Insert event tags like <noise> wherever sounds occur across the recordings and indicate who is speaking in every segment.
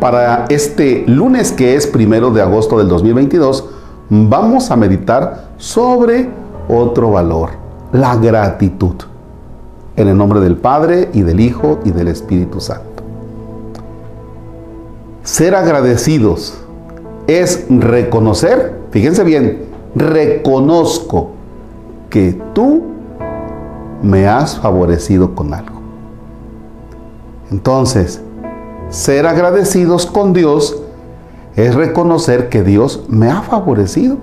Speaker 1: Para este lunes que es primero de agosto del 2022, vamos a meditar sobre otro valor, la gratitud. En el nombre del Padre y del Hijo y del Espíritu Santo. Ser agradecidos es reconocer, fíjense bien, reconozco que tú me has favorecido con algo. Entonces, ser agradecidos con Dios es reconocer que Dios me ha favorecido.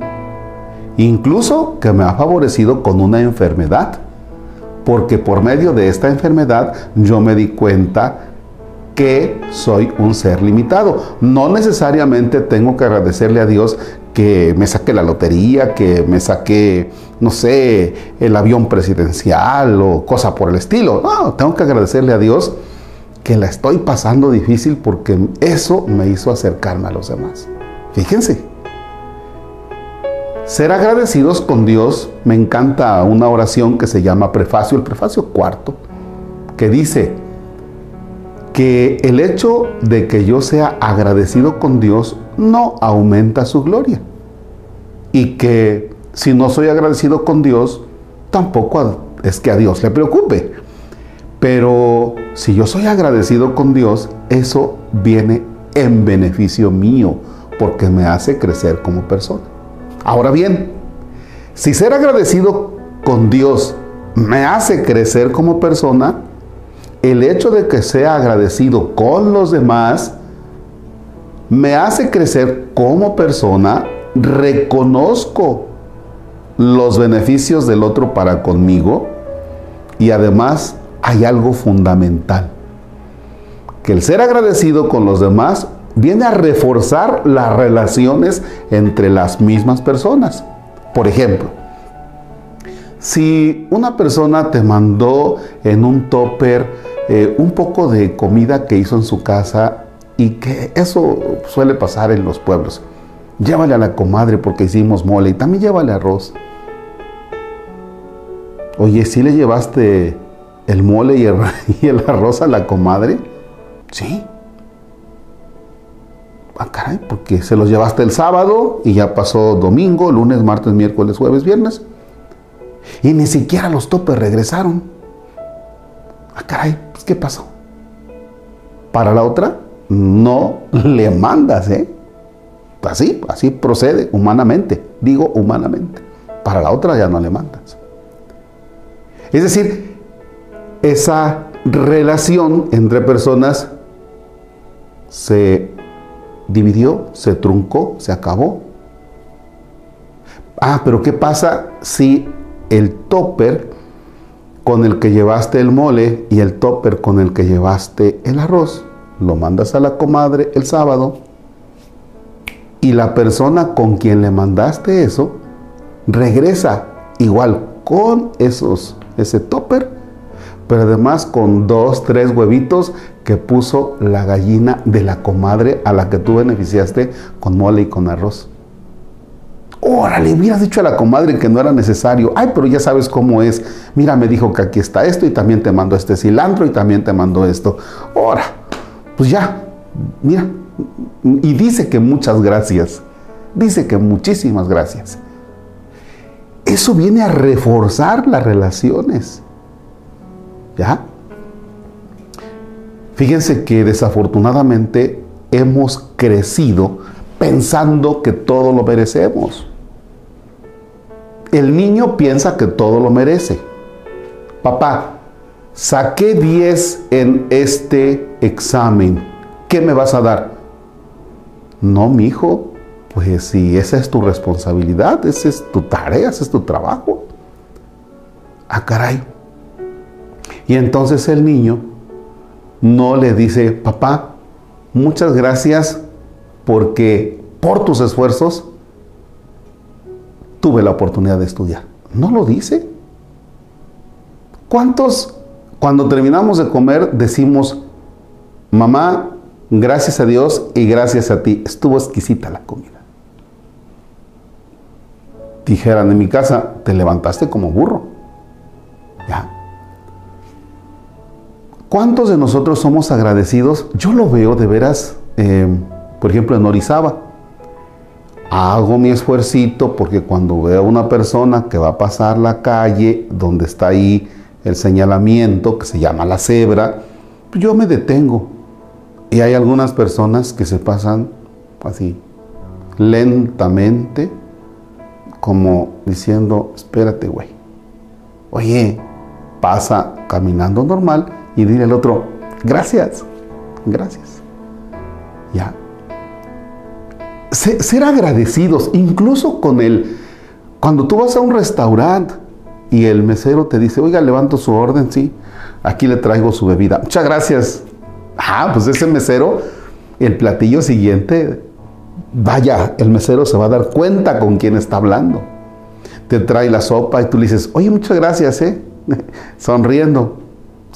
Speaker 1: Incluso que me ha favorecido con una enfermedad. Porque por medio de esta enfermedad yo me di cuenta que soy un ser limitado. No necesariamente tengo que agradecerle a Dios que me saque la lotería, que me saque, no sé, el avión presidencial o cosa por el estilo. No, tengo que agradecerle a Dios que la estoy pasando difícil porque eso me hizo acercarme a los demás. Fíjense. Ser agradecidos con Dios, me encanta una oración que se llama prefacio, el prefacio cuarto, que dice que el hecho de que yo sea agradecido con Dios no aumenta su gloria. Y que si no soy agradecido con Dios, tampoco es que a Dios le preocupe. Pero si yo soy agradecido con Dios, eso viene en beneficio mío, porque me hace crecer como persona. Ahora bien, si ser agradecido con Dios me hace crecer como persona, el hecho de que sea agradecido con los demás me hace crecer como persona, reconozco los beneficios del otro para conmigo y además hay algo fundamental, que el ser agradecido con los demás viene a reforzar las relaciones entre las mismas personas. Por ejemplo, si una persona te mandó en un topper eh, un poco de comida que hizo en su casa y que eso suele pasar en los pueblos, llévale a la comadre porque hicimos mole y también llévale arroz. Oye, si le llevaste el mole <laughs> y el, arroz a la comadre? Sí. Ah, caray, porque se los llevaste el sábado y ya pasó domingo, lunes, martes, miércoles, jueves, viernes. Y ni siquiera los topes regresaron. Ah, caray, pues ¿qué pasó? Para la otra, no le mandas, ¿eh? Así, así procede humanamente. Digo humanamente. Para la otra ya no le mandas. Es decir, esa relación entre personas se dividió, se truncó, se acabó. Ah, pero ¿qué pasa si el topper con el que llevaste el mole y el topper con el que llevaste el arroz lo mandas a la comadre el sábado y la persona con quien le mandaste eso regresa igual con esos ese topper pero además con dos, tres huevitos que puso la gallina de la comadre a la que tú beneficiaste con mole y con arroz. Órale, hubieras dicho a la comadre que no era necesario. Ay, pero ya sabes cómo es. Mira, me dijo que aquí está esto y también te mando este cilantro y también te mando esto. Ora, pues ya, mira. Y dice que muchas gracias. Dice que muchísimas gracias. Eso viene a reforzar las relaciones. ¿Ya? Fíjense que desafortunadamente hemos crecido pensando que todo lo merecemos. El niño piensa que todo lo merece. Papá, saqué 10 en este examen. ¿Qué me vas a dar? No, mi hijo, pues si esa es tu responsabilidad, esa es tu tarea, ese es tu trabajo. Ah, caray, y entonces el niño no le dice, papá, muchas gracias porque por tus esfuerzos tuve la oportunidad de estudiar. No lo dice. ¿Cuántos cuando terminamos de comer decimos, mamá, gracias a Dios y gracias a ti, estuvo exquisita la comida? Dijeran en mi casa, te levantaste como burro. Ya, ¿Cuántos de nosotros somos agradecidos? Yo lo veo de veras eh, por ejemplo, en Orizaba, hago mi esfuercito porque cuando veo a una persona que va a pasar la calle donde está ahí el señalamiento que se llama la cebra, yo me detengo. Y hay algunas personas que se pasan así, lentamente, como diciendo, espérate, güey. Oye, pasa caminando normal y dile al otro, gracias, gracias. Ya. Ser agradecidos, incluso con el, cuando tú vas a un restaurante y el mesero te dice, oiga, levanto su orden, sí, aquí le traigo su bebida. Muchas gracias. Ah, pues ese mesero, el platillo siguiente, vaya, el mesero se va a dar cuenta con quién está hablando. Te trae la sopa y tú le dices, oye, muchas gracias, ¿eh? <laughs> Sonriendo.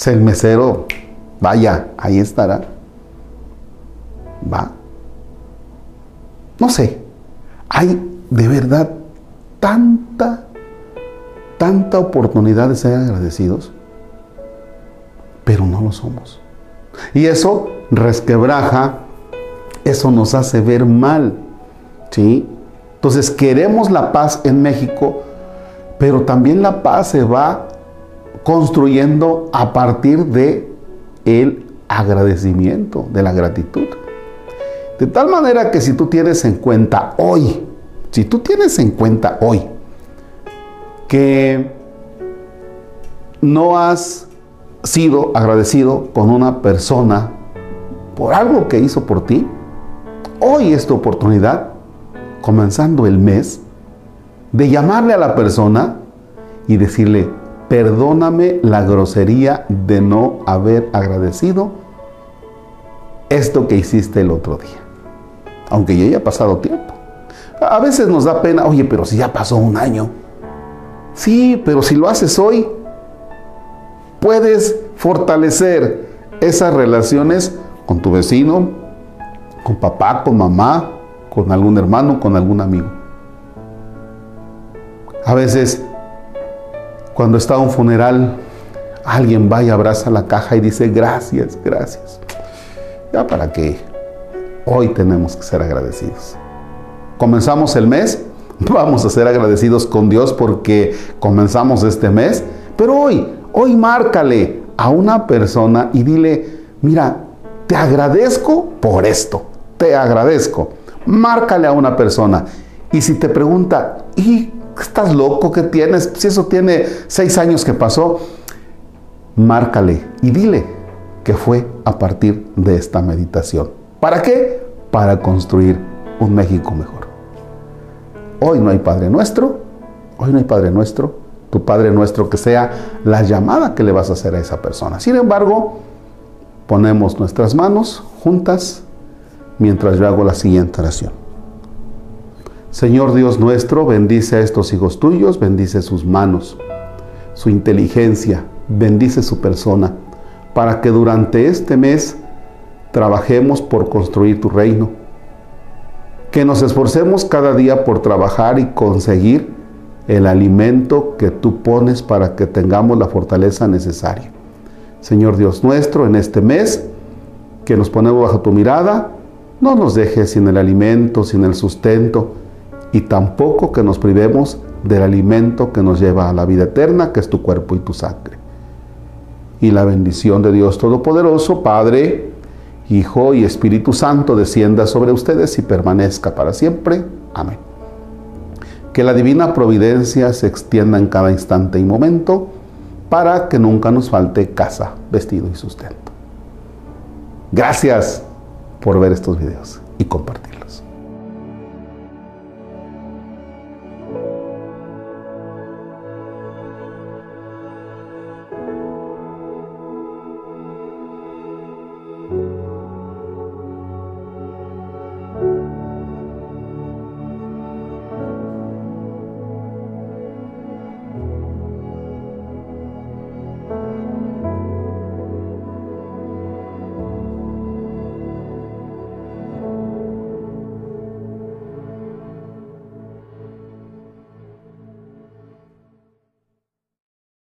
Speaker 1: El mesero, vaya, ahí estará. Va. No sé, hay de verdad tanta, tanta oportunidad de ser agradecidos, pero no lo somos. Y eso resquebraja, eso nos hace ver mal, ¿sí? Entonces queremos la paz en México, pero también la paz se va construyendo a partir de el agradecimiento, de la gratitud. De tal manera que si tú tienes en cuenta hoy, si tú tienes en cuenta hoy que no has sido agradecido con una persona por algo que hizo por ti, hoy es tu oportunidad, comenzando el mes, de llamarle a la persona y decirle, perdóname la grosería de no haber agradecido esto que hiciste el otro día aunque ya haya pasado tiempo. A veces nos da pena, oye, pero si ya pasó un año. Sí, pero si lo haces hoy, puedes fortalecer esas relaciones con tu vecino, con papá, con mamá, con algún hermano, con algún amigo. A veces, cuando está un funeral, alguien va y abraza la caja y dice, gracias, gracias. ¿Ya para qué? Hoy tenemos que ser agradecidos. Comenzamos el mes, <laughs> vamos a ser agradecidos con Dios porque comenzamos este mes, pero hoy, hoy márcale a una persona y dile, mira, te agradezco por esto, te agradezco. Márcale a una persona y si te pregunta, ¿y estás loco que tienes? Si eso tiene seis años que pasó, márcale y dile que fue a partir de esta meditación. ¿Para qué? Para construir un México mejor. Hoy no hay Padre nuestro, hoy no hay Padre nuestro, tu Padre nuestro que sea la llamada que le vas a hacer a esa persona. Sin embargo, ponemos nuestras manos juntas mientras yo hago la siguiente oración. Señor Dios nuestro, bendice a estos hijos tuyos, bendice sus manos, su inteligencia, bendice su persona, para que durante este mes trabajemos por construir tu reino. Que nos esforcemos cada día por trabajar y conseguir el alimento que tú pones para que tengamos la fortaleza necesaria. Señor Dios nuestro, en este mes que nos ponemos bajo tu mirada, no nos dejes sin el alimento, sin el sustento, y tampoco que nos privemos del alimento que nos lleva a la vida eterna, que es tu cuerpo y tu sangre. Y la bendición de Dios Todopoderoso, Padre, Hijo y Espíritu Santo descienda sobre ustedes y permanezca para siempre. Amén. Que la divina providencia se extienda en cada instante y momento para que nunca nos falte casa, vestido y sustento. Gracias por ver estos videos y compartirlos.